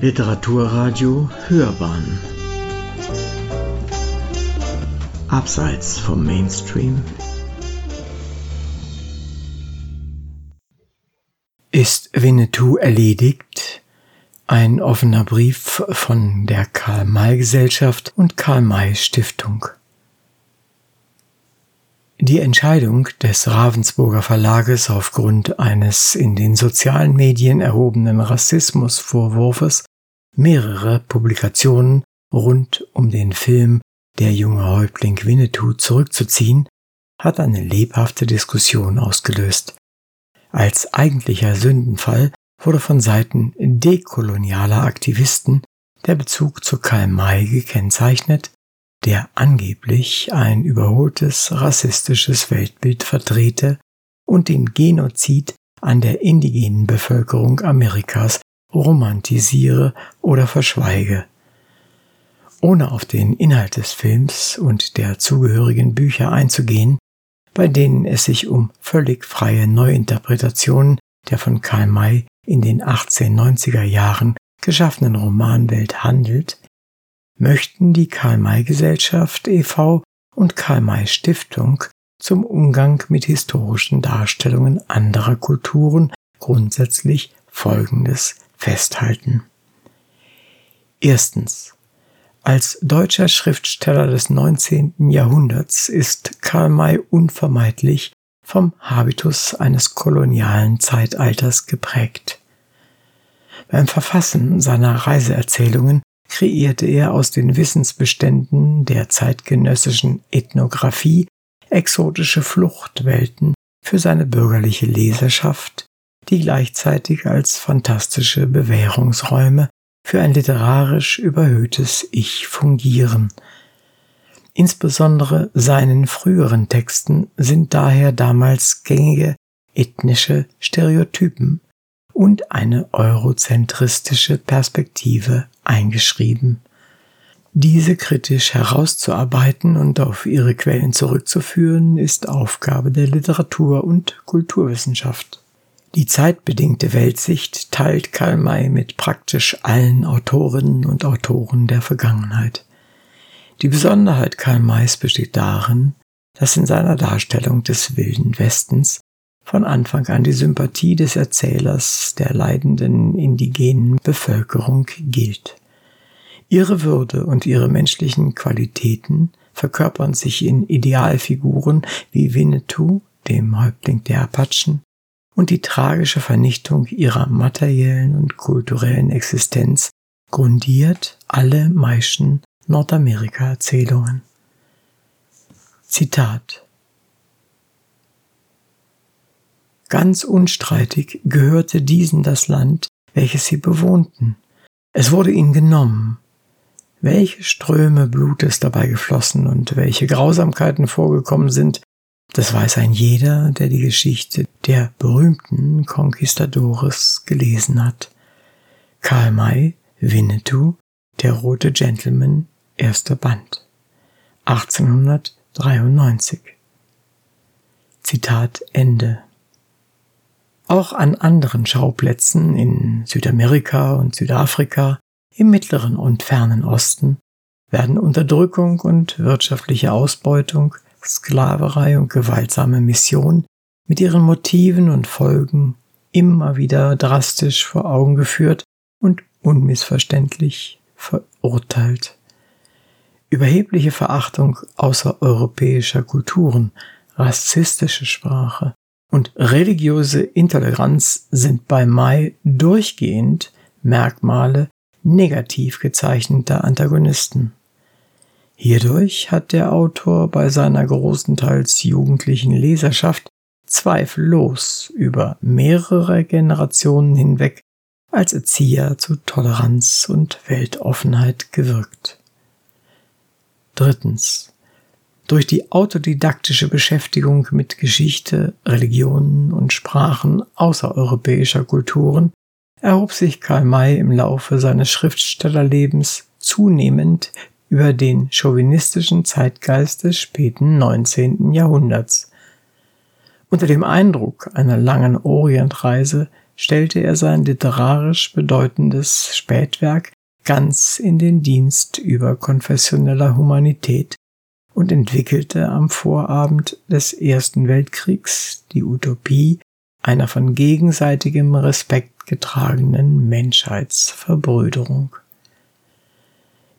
Literaturradio Hörbahn Abseits vom Mainstream Ist Winnetou erledigt? Ein offener Brief von der Karl-May-Gesellschaft und Karl-May-Stiftung. Die Entscheidung des Ravensburger Verlages aufgrund eines in den sozialen Medien erhobenen Rassismusvorwurfes, mehrere Publikationen rund um den Film Der junge Häuptling Winnetou zurückzuziehen, hat eine lebhafte Diskussion ausgelöst. Als eigentlicher Sündenfall wurde von Seiten dekolonialer Aktivisten der Bezug zu Karl May gekennzeichnet, der angeblich ein überholtes rassistisches Weltbild vertrete und den Genozid an der indigenen Bevölkerung Amerikas romantisiere oder verschweige. Ohne auf den Inhalt des Films und der zugehörigen Bücher einzugehen, bei denen es sich um völlig freie Neuinterpretationen der von Karl May in den 1890er Jahren geschaffenen Romanwelt handelt, möchten die Karl-May-Gesellschaft e.V. und Karl-May-Stiftung zum Umgang mit historischen Darstellungen anderer Kulturen grundsätzlich Folgendes festhalten. Erstens. Als deutscher Schriftsteller des 19. Jahrhunderts ist Karl May unvermeidlich vom Habitus eines kolonialen Zeitalters geprägt. Beim Verfassen seiner Reiseerzählungen kreierte er aus den Wissensbeständen der zeitgenössischen Ethnographie exotische Fluchtwelten für seine bürgerliche Leserschaft, die gleichzeitig als fantastische Bewährungsräume für ein literarisch überhöhtes Ich fungieren. Insbesondere seinen früheren Texten sind daher damals gängige ethnische Stereotypen und eine eurozentristische Perspektive eingeschrieben. Diese kritisch herauszuarbeiten und auf ihre Quellen zurückzuführen, ist Aufgabe der Literatur- und Kulturwissenschaft. Die zeitbedingte Weltsicht teilt Karl May mit praktisch allen Autorinnen und Autoren der Vergangenheit. Die Besonderheit Karl Mays besteht darin, dass in seiner Darstellung des wilden Westens von Anfang an die Sympathie des Erzählers der leidenden indigenen Bevölkerung gilt. Ihre Würde und ihre menschlichen Qualitäten verkörpern sich in Idealfiguren wie Winnetou, dem Häuptling der Apachen, und die tragische Vernichtung ihrer materiellen und kulturellen Existenz grundiert alle meisten Nordamerika-Erzählungen. Zitat Ganz unstreitig gehörte diesen das Land, welches sie bewohnten. Es wurde ihnen genommen. Welche Ströme Blutes dabei geflossen und welche Grausamkeiten vorgekommen sind, das weiß ein jeder, der die Geschichte der berühmten Conquistadores gelesen hat. Karl May, Winnetou, der rote Gentleman, erster Band. 1893. Zitat Ende. Auch an anderen Schauplätzen in Südamerika und Südafrika, im Mittleren und Fernen Osten werden Unterdrückung und wirtschaftliche Ausbeutung, Sklaverei und gewaltsame Mission mit ihren Motiven und Folgen immer wieder drastisch vor Augen geführt und unmissverständlich verurteilt. Überhebliche Verachtung außereuropäischer Kulturen, rassistische Sprache, und religiöse Intoleranz sind bei Mai durchgehend Merkmale negativ gezeichneter Antagonisten. Hierdurch hat der Autor bei seiner großenteils jugendlichen Leserschaft zweifellos über mehrere Generationen hinweg als Erzieher zu Toleranz und Weltoffenheit gewirkt. Drittens. Durch die autodidaktische Beschäftigung mit Geschichte, Religionen und Sprachen außereuropäischer Kulturen erhob sich Karl May im Laufe seines Schriftstellerlebens zunehmend über den chauvinistischen Zeitgeist des späten 19. Jahrhunderts. Unter dem Eindruck einer langen Orientreise stellte er sein literarisch bedeutendes Spätwerk ganz in den Dienst über konfessioneller Humanität und entwickelte am Vorabend des Ersten Weltkriegs die Utopie einer von gegenseitigem Respekt getragenen Menschheitsverbrüderung.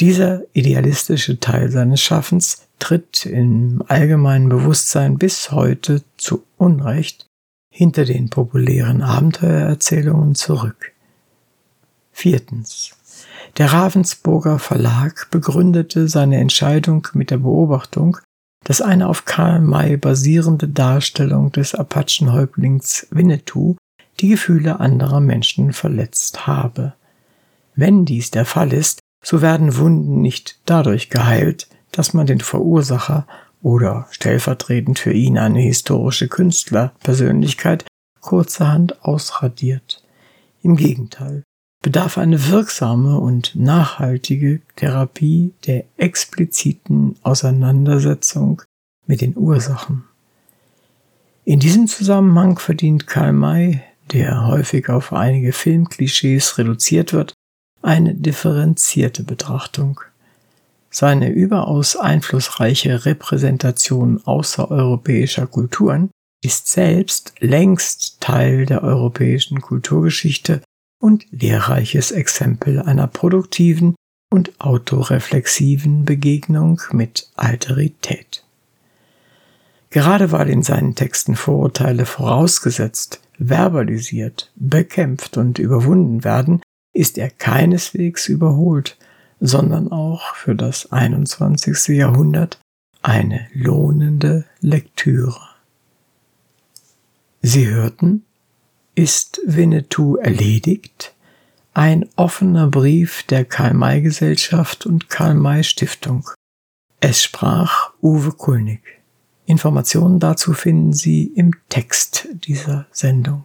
Dieser idealistische Teil seines Schaffens tritt im allgemeinen Bewusstsein bis heute zu Unrecht hinter den populären Abenteuererzählungen zurück. Viertens. Der Ravensburger Verlag begründete seine Entscheidung mit der Beobachtung, dass eine auf Karl May basierende Darstellung des Apachenhäuptlings Winnetou die Gefühle anderer Menschen verletzt habe. Wenn dies der Fall ist, so werden Wunden nicht dadurch geheilt, dass man den Verursacher oder stellvertretend für ihn eine historische Künstlerpersönlichkeit kurzerhand ausradiert. Im Gegenteil, bedarf eine wirksame und nachhaltige Therapie der expliziten Auseinandersetzung mit den Ursachen. In diesem Zusammenhang verdient Karl May, der häufig auf einige Filmklischees reduziert wird, eine differenzierte Betrachtung. Seine überaus einflussreiche Repräsentation außereuropäischer Kulturen ist selbst längst Teil der europäischen Kulturgeschichte und lehrreiches Exempel einer produktiven und autoreflexiven Begegnung mit Alterität. Gerade weil in seinen Texten Vorurteile vorausgesetzt, verbalisiert, bekämpft und überwunden werden, ist er keineswegs überholt, sondern auch für das 21. Jahrhundert eine lohnende Lektüre. Sie hörten ist Winnetou erledigt? Ein offener Brief der Karl-May-Gesellschaft und Karl-May-Stiftung. Es sprach Uwe Kulnig. Informationen dazu finden Sie im Text dieser Sendung.